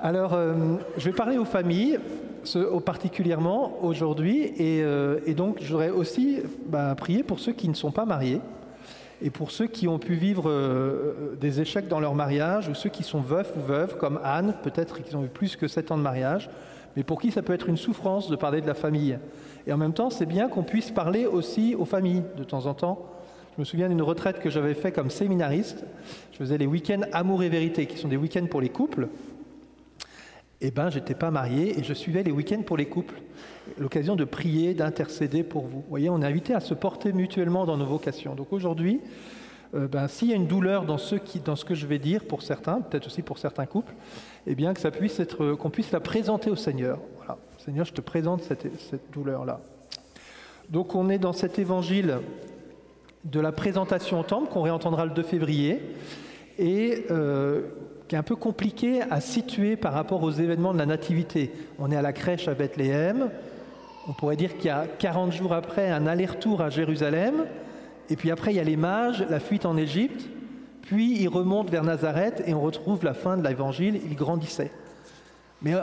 Alors, euh, je vais parler aux familles, particulièrement aujourd'hui, et, euh, donc je voudrais aussi bah, prier pour ceux qui ne sont pas mariés et pour ceux qui ont pu vivre euh, des échecs dans leur mariage, ou ceux qui sont veufs ou veuves, comme Anne, peut-être qu'ils ont eu plus que 7 ans de mariage, mais pour qui ça peut être une souffrance de parler de la famille. Et en même temps, c'est bien qu'on puisse parler aussi aux familles de temps en temps. Je me souviens d'une retraite que j'avais fait comme séminariste. Je faisais les week-ends Amour et Vérité, qui sont des week-ends pour les couples. Eh bien, j'étais pas marié et je suivais les week-ends pour les couples. L'occasion de prier, d'intercéder pour vous. Vous voyez, on est invité à se porter mutuellement dans nos vocations. Donc aujourd'hui, euh, ben, s'il y a une douleur dans ce, qui, que je vais dire pour certains, peut-être aussi pour certains couples, eh bien que ça puisse être, qu'on puisse la présenter au Seigneur. Voilà. Seigneur, je te présente cette, douleur-là. Donc on est dans cet évangile de la présentation au temple qu'on réentendra le 2 février et euh, qui est un peu compliqué à situer par rapport aux événements de la Nativité. On est à la crèche à Bethléem, on pourrait dire qu'il y a 40 jours après un aller-retour à Jérusalem, et puis après il y a les mages, la fuite en Égypte, puis il remonte vers Nazareth et on retrouve la fin de l'évangile, il grandissait. Mais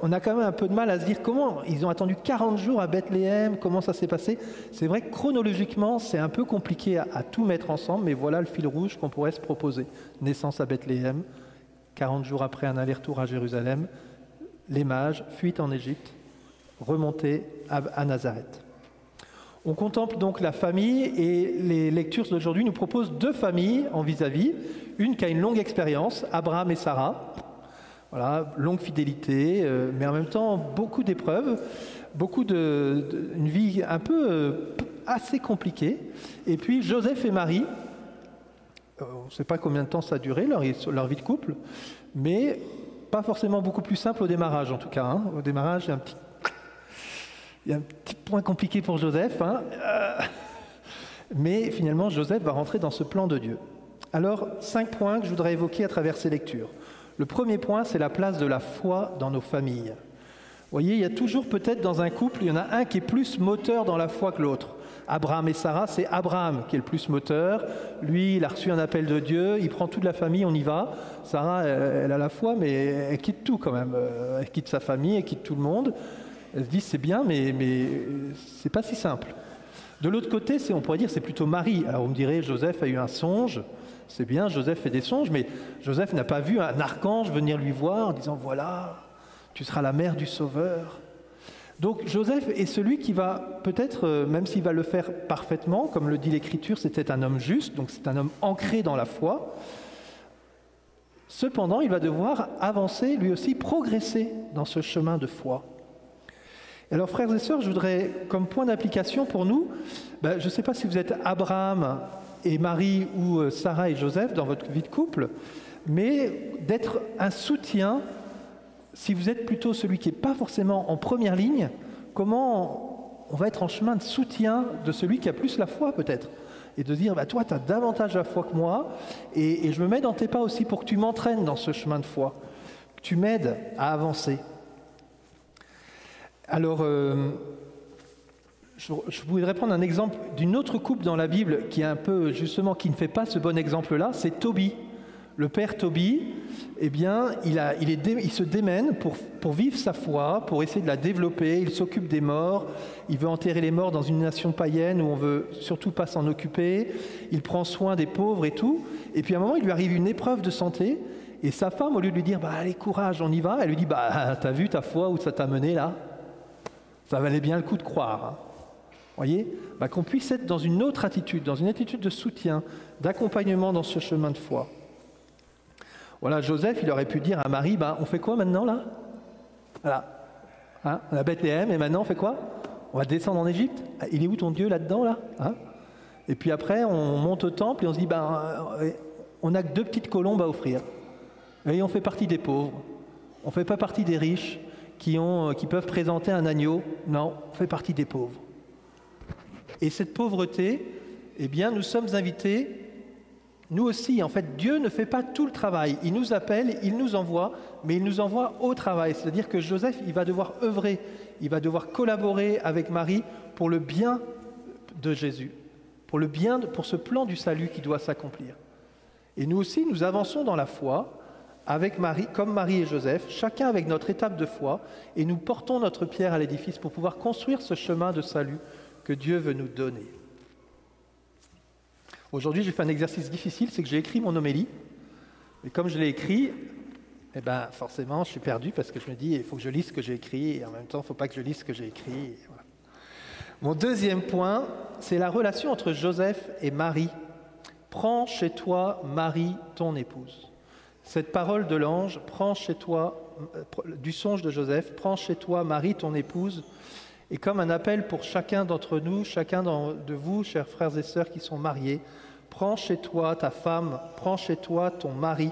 on a quand même un peu de mal à se dire comment ils ont attendu 40 jours à Bethléem, comment ça s'est passé. C'est vrai que chronologiquement, c'est un peu compliqué à, tout mettre ensemble, mais voilà le fil rouge qu'on pourrait se proposer. Naissance à Bethléem, 40 jours après un aller-retour à Jérusalem, les mages, fuite en Égypte, remontée à, Nazareth. On contemple donc la famille et les lectures d'aujourd'hui nous proposent deux familles en vis-à-vis. Une qui a une longue expérience, Abraham et Sarah. Voilà, longue fidélité, euh, mais en même temps beaucoup d'épreuves, beaucoup de, une vie un peu euh, assez compliquée. Et puis Joseph et Marie, on ne sait pas combien de temps ça a duré, leur, vie de couple, mais pas forcément beaucoup plus simple au démarrage en tout cas. Hein. Au démarrage, il y a un petit, point compliqué pour Joseph. Hein. Euh, mais finalement, Joseph va rentrer dans ce plan de Dieu. Alors, cinq points que je voudrais évoquer à travers ces lectures. Le premier point, c'est la place de la foi dans nos familles. Vous voyez, il y a toujours peut-être dans un couple, il y en a un qui est plus moteur dans la foi que l'autre. Abraham et Sarah, c'est Abraham qui est le plus moteur. Lui, il a reçu un appel de Dieu, il prend toute la famille, on y va. Sarah, elle, a la foi, mais elle quitte tout quand même. Euh, elle quitte sa famille, elle quitte tout le monde. Elle se dit c'est bien, mais, mais c'est pas si simple. De l'autre côté, on pourrait dire c'est plutôt Marie. Alors vous me direz, Joseph a eu un songe. C'est bien, Joseph fait des songes, mais Joseph n'a pas vu un archange venir lui voir en disant voilà, tu seras la mère du Sauveur. Donc Joseph est celui qui va peut-être, euh, même s'il va le faire parfaitement, comme le dit l'Écriture, c'était un homme juste, donc c'est un homme ancré dans la foi. Cependant, il va devoir avancer, lui aussi, progresser dans ce chemin de foi. Alors frères et sœurs, je voudrais, comme point d'application pour nous, ben, je ne sais pas si vous êtes Abraham et Marie ou euh, Sarah et Joseph dans votre vie de couple, mais d'être un soutien si vous êtes plutôt celui qui n'est pas forcément en première ligne, comment on va être en chemin de soutien de celui qui a plus la foi peut-être? Et de dire, bah, toi, tu as davantage la foi que moi, et, je me mets dans tes pas aussi pour que tu m'entraînes dans ce chemin de foi, que tu m'aides à avancer. Alors, euh, je, voudrais prendre un exemple d'une autre couple dans la Bible qui est un peu, justement, qui ne fait pas ce bon exemple-là, c'est Tobie. Le père Tobie, eh bien, il, se démène pour, vivre sa foi, pour essayer de la développer. Il s'occupe des morts. Il veut enterrer les morts dans une nation païenne où on veut surtout pas s'en occuper. Il prend soin des pauvres et tout. Et puis à un moment, il lui arrive une épreuve de santé. Et sa femme, au lieu de lui dire, bah allez courage, on y va, elle lui dit, bah t'as vu ta foi où ça t'a mené là? Ça valait bien le coup de croire. Hein. Voyez? Bah, Qu'on puisse être dans une autre attitude, dans une attitude de soutien, d'accompagnement dans ce chemin de foi. Voilà, Joseph, il aurait pu dire à Marie, ben, on fait quoi maintenant là? Voilà. Hein on a Bethléem et maintenant on fait quoi? On va descendre en Égypte? Ah, il est où ton Dieu là-dedans là, hein? Et puis après, on monte au temple et on se dit, ben, on n'a que deux petites colombes à offrir. Et on fait partie des pauvres. On ne fait pas partie des riches qui, ont, euh, qui peuvent présenter un agneau. Non, on fait partie des pauvres. Et cette pauvreté, eh bien, nous sommes invités nous aussi, en fait, Dieu ne fait pas tout le travail. Il nous appelle, il nous envoie, mais il nous envoie au travail. C'est-à-dire que Joseph, il va devoir œuvrer, il va devoir collaborer avec Marie pour le bien de Jésus, pour le bien, pour ce plan du salut qui doit s'accomplir. Et nous aussi, nous avançons dans la foi avec Marie, comme Marie et Joseph, chacun avec notre étape de foi, et nous portons notre pierre à l'édifice pour pouvoir construire ce chemin de salut que Dieu veut nous donner. Aujourd'hui, j'ai fait un exercice difficile, c'est que j'ai écrit mon homélie, et comme je l'ai écrit, eh ben, forcément, je suis perdu parce que je me dis, il faut que je lise ce que j'ai écrit, et en même temps, il ne faut pas que je lise ce que j'ai écrit. Mon deuxième point, c'est la relation entre Joseph et Marie. Prends chez toi Marie, ton épouse. Cette parole de l'ange, prends chez toi, euh, du songe de Joseph, prends chez toi Marie, ton épouse, est comme un appel pour chacun d'entre nous, chacun de vous, chers frères et sœurs qui sont mariés. Prends chez toi ta femme, prends chez toi ton mari.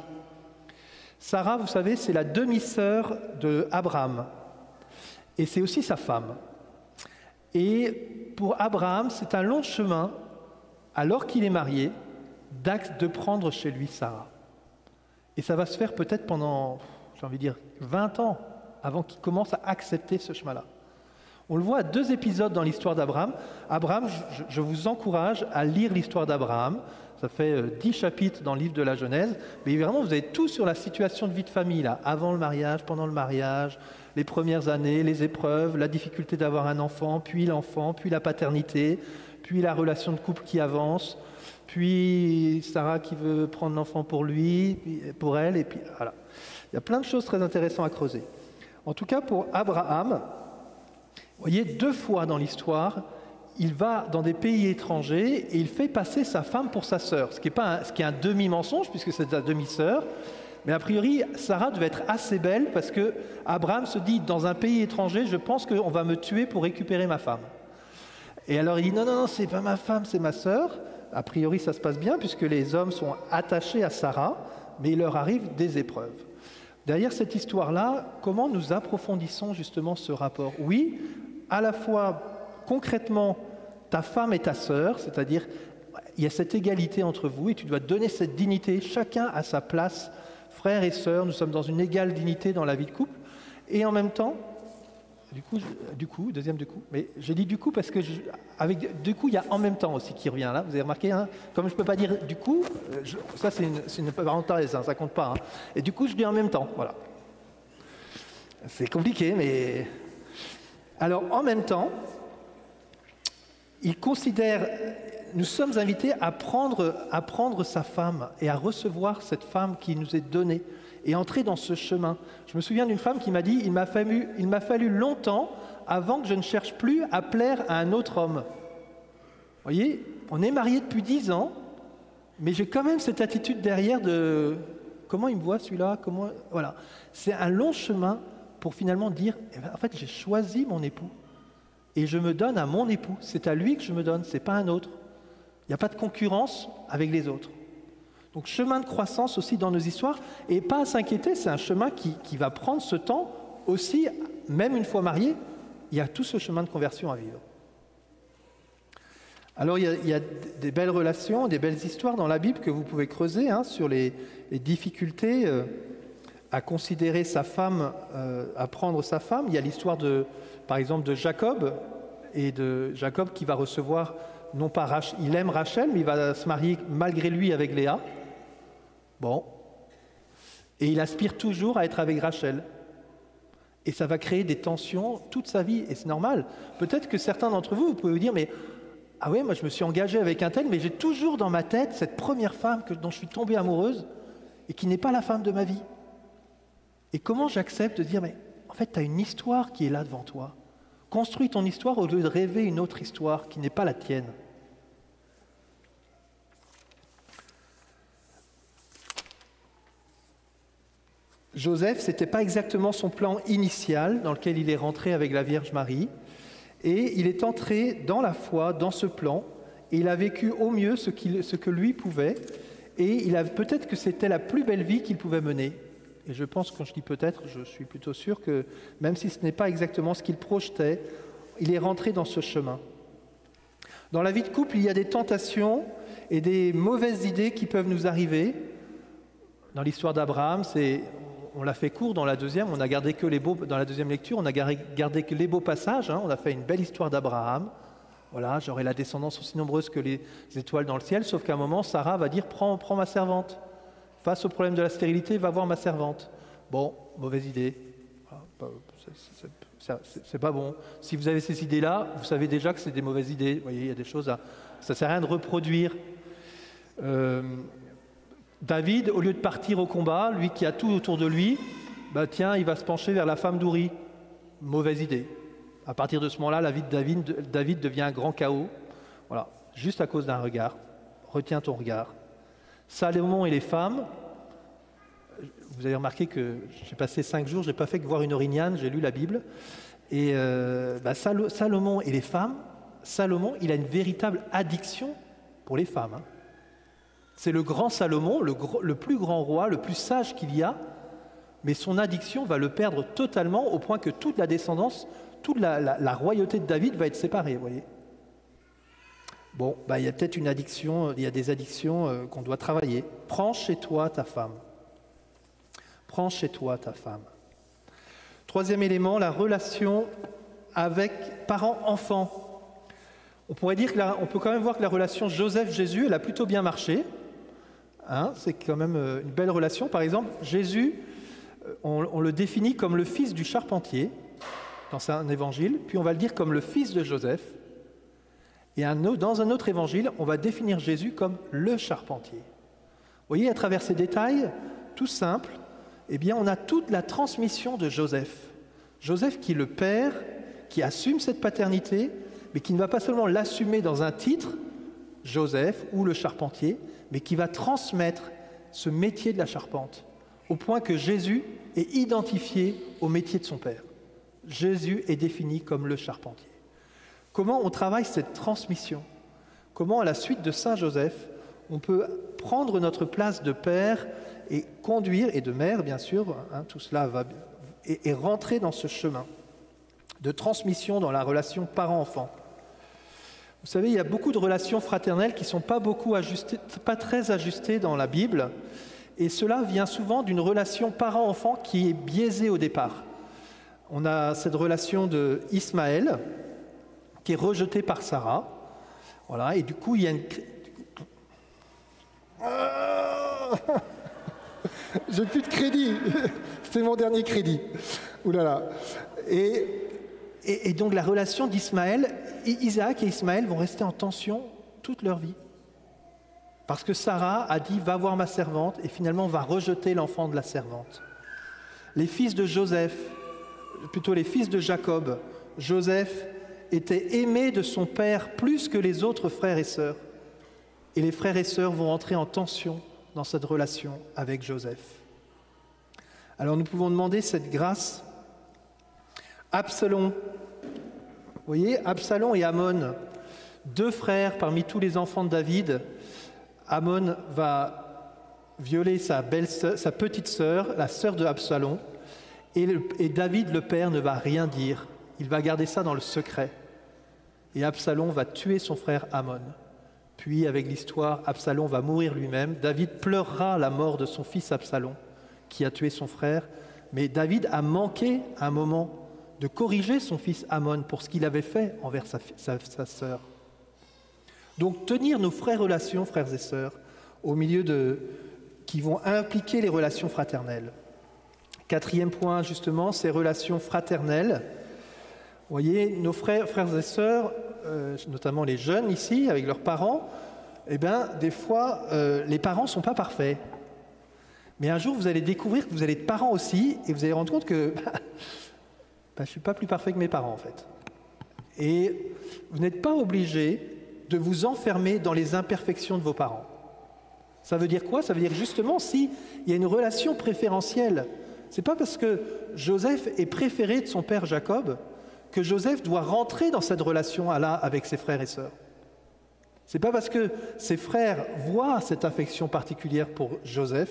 Sarah, vous savez, c'est la demi-sœur de Abraham. Et c'est aussi sa femme. Et pour Abraham, c'est un long chemin, alors qu'il est marié, de prendre chez lui Sarah. Et ça va se faire peut-être pendant, j'ai envie de dire, 20 ans avant qu'il commence à accepter ce chemin-là. On le voit à deux épisodes dans l'histoire d'Abraham. Abraham, je, vous encourage à lire l'histoire d'Abraham. Ça fait euh, dix chapitres dans le livre de la Genèse. Mais vraiment, vous avez tout sur la situation de vie de famille, là, avant le mariage, pendant le mariage, les premières années, les épreuves, la difficulté d'avoir un enfant, puis l'enfant, puis la paternité, puis la relation de couple qui avance, puis Sarah qui veut prendre l'enfant pour lui, pour elle, et puis voilà. Il y a plein de choses très intéressantes à creuser. En tout cas, pour Abraham, vous voyez, deux fois dans l'histoire, il va dans des pays étrangers et il fait passer sa femme pour sa sœur, ce qui est, pas un, ce qui est un demi-mensonge puisque c'est sa demi-sœur. Mais a priori, Sarah devait être assez belle parce que Abraham se dit dans un pays étranger, je pense qu'on va me tuer pour récupérer ma femme. Et alors il dit non, non, non, c'est pas ma femme, c'est ma sœur. A priori, ça se passe bien puisque les hommes sont attachés à Sarah, mais il leur arrive des épreuves. Derrière cette histoire-là, comment nous approfondissons justement ce rapport? Oui, à la fois concrètement ta femme et ta sœur, c'est-à-dire il y a cette égalité entre vous et tu dois donner cette dignité, chacun à sa place, frères et sœurs, nous sommes dans une égale dignité dans la vie de couple, et en même temps, du coup, du coup deuxième du coup, mais j'ai dit du coup parce que avec du coup il y a en même temps aussi qui revient là, vous avez remarqué, hein comme je ne peux pas dire du coup, euh, ça c'est une, une, parenthèse, hein, ça compte pas, hein. et du coup je dis en même temps, voilà. C'est compliqué, mais alors en même temps, il considère, nous sommes invités à prendre, à prendre sa femme et à recevoir cette femme qui nous est donnée et entrer dans ce chemin. Je me souviens d'une femme qui m'a dit, il m'a fallu, il m'a fallu longtemps avant que je ne cherche plus à plaire à un autre homme. Vous voyez, on est mariés depuis dix ans, mais j'ai quand même cette attitude derrière de comment il me voit celui-là, comment voilà. C'est un long chemin pour finalement dire, eh ben, en fait, j'ai choisi mon époux et je me donne à mon époux. C'est à lui que je me donne, c'est pas un autre. Il n'y a pas de concurrence avec les autres. Donc chemin de croissance aussi dans nos histoires, et pas à s'inquiéter, c'est un chemin qui, va prendre ce temps aussi, même une fois marié, il y a tout ce chemin de conversion à vivre. Alors il y, a, des belles relations, des belles histoires dans la Bible que vous pouvez creuser hein, sur les, difficultés. Euh, à considérer sa femme, euh, à prendre sa femme. Il y a l'histoire de, par exemple, de Jacob et de Jacob qui va recevoir non pas Rachel, il aime Rachel, mais il va se marier malgré lui avec Léa. Bon, et il aspire toujours à être avec Rachel. Et ça va créer des tensions toute sa vie, et c'est normal. Peut-être que certains d'entre vous, vous pouvez vous dire, mais ah ouais, moi je me suis engagé avec un tel, mais j'ai toujours dans ma tête cette première femme que, dont je suis tombée amoureuse et qui n'est pas la femme de ma vie. Et comment j'accepte de dire, mais en fait, tu as une histoire qui est là devant toi. Construis ton histoire au lieu de rêver une autre histoire qui n'est pas la tienne. Joseph, ce n'était pas exactement son plan initial dans lequel il est rentré avec la Vierge Marie. Et il est entré dans la foi, dans ce plan, et il a vécu au mieux ce, ce que lui pouvait. Et il a peut-être que c'était la plus belle vie qu'il pouvait mener. Et je pense, quand je dis peut-être, je suis plutôt sûr que même si ce n'est pas exactement ce qu'il projetait, il est rentré dans ce chemin. Dans la vie de couple, il y a des tentations et des mauvaises idées qui peuvent nous arriver. Dans l'histoire d'Abraham, on l'a fait court dans la deuxième, on a gardé que les beaux, dans la deuxième lecture, on a gardé que les beaux passages. Hein. on a fait une belle histoire d'Abraham. Voilà, j'aurai la descendance aussi nombreuse que les étoiles dans le ciel, sauf qu'à un moment, Sarah va dire prends ma servante Face au problème de la stérilité, va voir ma servante. Bon, mauvaise idée. C'est pas bon. Si vous avez ces idées-là, vous savez déjà que c'est des mauvaises idées. Vous voyez, il y a des choses à. Ça sert à rien de reproduire. Euh, David, au lieu de partir au combat, lui qui a tout autour de lui, bah tiens, il va se pencher vers la femme d'Ouri. Mauvaise idée. À partir de ce moment-là, la vie de David, David devient un grand chaos. Voilà, juste à cause d'un regard. Retiens ton regard. Salomon et les femmes, vous avez remarqué que j'ai passé cinq jours, je n'ai pas fait que voir une orignane, j'ai lu la Bible. Et Salomon et les femmes, Salomon, il a une véritable addiction pour les femmes. Hein. C'est le grand Salomon, le, plus grand roi, le plus sage qu'il y a, mais son addiction va le perdre totalement au point que toute la descendance, toute la, royauté de David va être séparée, voyez. Bon, bah, il y a peut-être une addiction, il y a des addictions euh, qu'on doit travailler. Prends chez toi ta femme. Prends chez toi ta femme. Troisième élément, la relation avec parents-enfants. On pourrait dire que on peut quand même voir que la relation Joseph-Jésus, elle a plutôt bien marché. Hein, c'est quand même euh, une belle relation. Par exemple, Jésus, euh, on, le définit comme le fils du charpentier dans un évangile, puis on va le dire comme le fils de Joseph. Et dans un autre évangile, on va définir Jésus comme le charpentier. Vous voyez, à travers ces détails, tout simples, eh bien, on a toute la transmission de Joseph. Joseph qui est le père, qui assume cette paternité, mais qui ne va pas seulement l'assumer dans un titre, Joseph ou le charpentier, mais qui va transmettre ce métier de la charpente, au point que Jésus est identifié au métier de son père. Jésus est défini comme le charpentier. Comment on travaille cette transmission? Comment, à la suite de Saint Joseph, on peut prendre notre place de père et conduire, et de mère bien sûr, hein, tout cela va, et, rentrer dans ce chemin de transmission dans la relation parent-enfant? Vous savez, il y a beaucoup de relations fraternelles qui ne sont pas, beaucoup ajustées, pas très ajustées dans la Bible, et cela vient souvent d'une relation parent-enfant qui est biaisée au départ. On a cette relation de Ismaël, qui est rejeté par Sarah. Voilà, et du coup, il y a une. J'ai plus de crédit. C'était mon dernier crédit. Ouh là là. Et, et, donc la relation d'Ismaël, Isaac et Ismaël vont rester en tension toute leur vie. Parce que Sarah a dit va voir ma servante et finalement va rejeter l'enfant de la servante. Les fils de Joseph, plutôt les fils de Jacob, Joseph était aimé de son père plus que les autres frères et sœurs. Et les frères et sœurs vont entrer en tension dans cette relation avec Joseph. Alors nous pouvons demander cette grâce. Absalom, vous voyez, Absalom et Amon, deux frères parmi tous les enfants de David. Amon va violer sa, belle sa petite sœur, la sœur de Absalom, et, et David, le père, ne va rien dire. Il va garder ça dans le secret. Et Absalom va tuer son frère Amon. Puis, avec l'histoire, Absalom va mourir lui-même. David pleurera la mort de son fils Absalom, qui a tué son frère. Mais David a manqué à un moment de corriger son fils Amon pour ce qu'il avait fait envers sa, sœur. Donc, tenir nos frères relations, frères et sœurs, au milieu de. qui vont impliquer les relations fraternelles. Quatrième point, justement, ces relations fraternelles vous voyez, nos frères, et sœurs, euh, notamment les jeunes ici, avec leurs parents, eh bien, des fois, euh, les parents ne sont pas parfaits. Mais un jour, vous allez découvrir que vous allez être parents aussi, et vous allez rendre compte que bah, bah, je ne suis pas plus parfait que mes parents, en fait. Et vous n'êtes pas obligé de vous enfermer dans les imperfections de vos parents. Ça veut dire quoi? Ça veut dire justement s'il y a une relation préférentielle. C'est pas parce que Joseph est préféré de son père Jacob que Joseph doit rentrer dans cette relation-là avec ses frères et sœurs. Ce n'est pas parce que ses frères voient cette affection particulière pour Joseph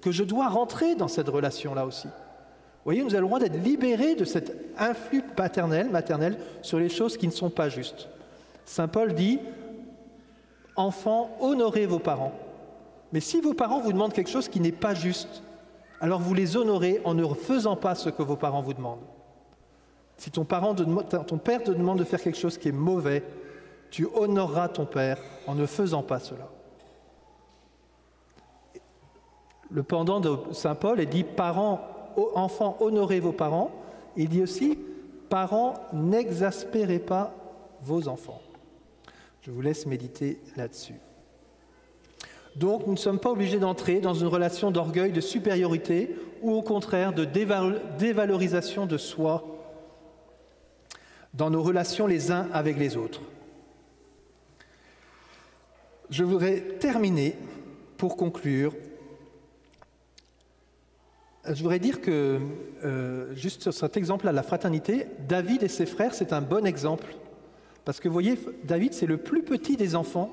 que je dois rentrer dans cette relation-là aussi. Vous voyez, nous avons le droit d'être libérés de cet influx paternel, maternel, sur les choses qui ne sont pas justes. Saint Paul dit, enfants, honorez vos parents. Mais si vos parents vous demandent quelque chose qui n'est pas juste, alors vous les honorez en ne faisant pas ce que vos parents vous demandent. Si ton, parent ton père te demande de faire quelque chose qui est mauvais, tu honoreras ton père en ne faisant pas cela. Le pendant de Saint Paul est dit parents, enfants, honorez vos parents. Il dit aussi parents, n'exaspérez pas vos enfants. Je vous laisse méditer là-dessus. Donc nous ne sommes pas obligés d'entrer dans une relation d'orgueil, de supériorité ou au contraire de dévalorisation de soi dans nos relations les uns avec les autres. Je voudrais terminer pour conclure. Je voudrais dire que, euh, juste sur cet exemple-là, la fraternité, David et ses frères, c'est un bon exemple. Parce que vous voyez, David, c'est le plus petit des enfants,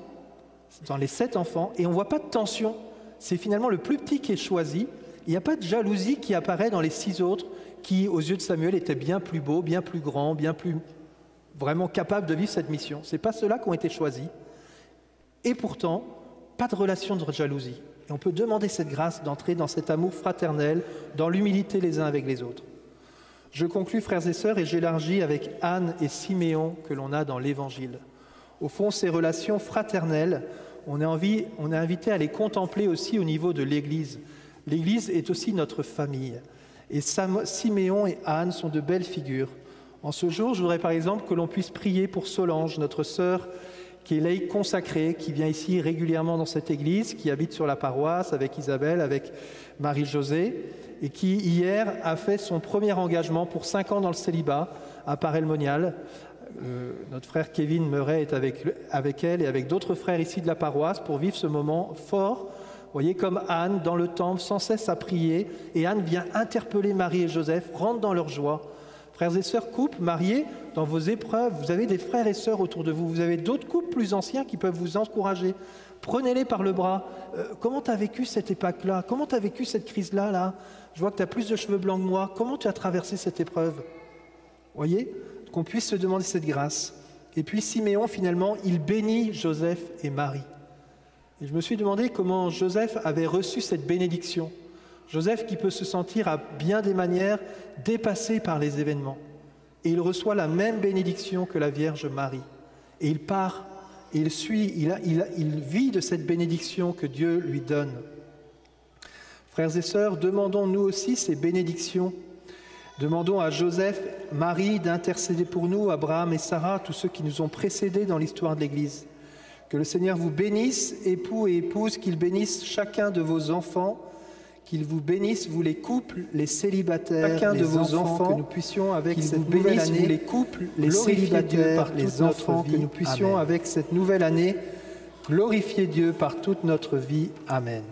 dans les sept enfants, et on ne voit pas de tension. C'est finalement le plus petit qui est choisi. Il n'y a pas de jalousie qui apparaît dans les six autres, qui, aux yeux de Samuel, étaient bien plus beaux, bien plus grands, bien plus vraiment capables de vivre cette mission. Ce n'est pas ceux-là qui ont été choisis. Et pourtant, pas de relation de jalousie. Et on peut demander cette grâce d'entrer dans cet amour fraternel, dans l'humilité les uns avec les autres. Je conclus, frères et sœurs, et j'élargis avec Anne et Siméon que l'on a dans l'Évangile. Au fond, ces relations fraternelles, on est, envie, on est invité à les contempler aussi au niveau de l'Église. L'Église est aussi notre famille. Et Siméon et Anne sont de belles figures. En ce jour, je voudrais par exemple que l'on puisse prier pour Solange, notre sœur qui est laïque consacrée, qui vient ici régulièrement dans cette église, qui habite sur la paroisse avec Isabelle, avec Marie-Josée, et qui hier a fait son premier engagement pour cinq ans dans le célibat à Parelmonial. Euh, notre frère Kevin Murray est avec elle et avec d'autres frères ici de la paroisse pour vivre ce moment fort. Voyez, comme Anne dans le temple, sans cesse à prier, et Anne vient interpeller Marie et Joseph, rentre dans leur joie. Frères et sœurs, couples, mariés, dans vos épreuves, vous avez des frères et sœurs autour de vous, vous avez d'autres couples plus anciens qui peuvent vous encourager. Prenez-les par le bras. Euh, comment tu as vécu cette époque-là? Comment tu as vécu cette crise-là là? Je vois que tu as plus de cheveux blancs que moi. Comment tu as traversé cette épreuve? Voyez? Qu'on puisse se demander cette grâce. Et puis Siméon, finalement, il bénit Joseph et Marie. Je me suis demandé comment Joseph avait reçu cette bénédiction. Joseph qui peut se sentir à bien des manières dépassé par les événements. Et il reçoit la même bénédiction que la Vierge Marie. Et il part, il suit, il vit de cette bénédiction que Dieu lui donne. Frères et sœurs, demandons nous aussi ces bénédictions. Demandons à Joseph, Marie d'intercéder pour nous, Abraham et Sarah, tous ceux qui nous ont précédés dans l'histoire de l'Église. Que le Seigneur vous bénisse, époux et épouses, qu'il bénisse chacun de vos enfants qu'il vous bénisse, vous les couples, les célibataires, chacun de vos enfants, que nous puissions avec cette nouvelle année, les couples, les célibataires, par les enfants, que nous puissions avec cette nouvelle année glorifier Dieu par toute notre vie. Amen.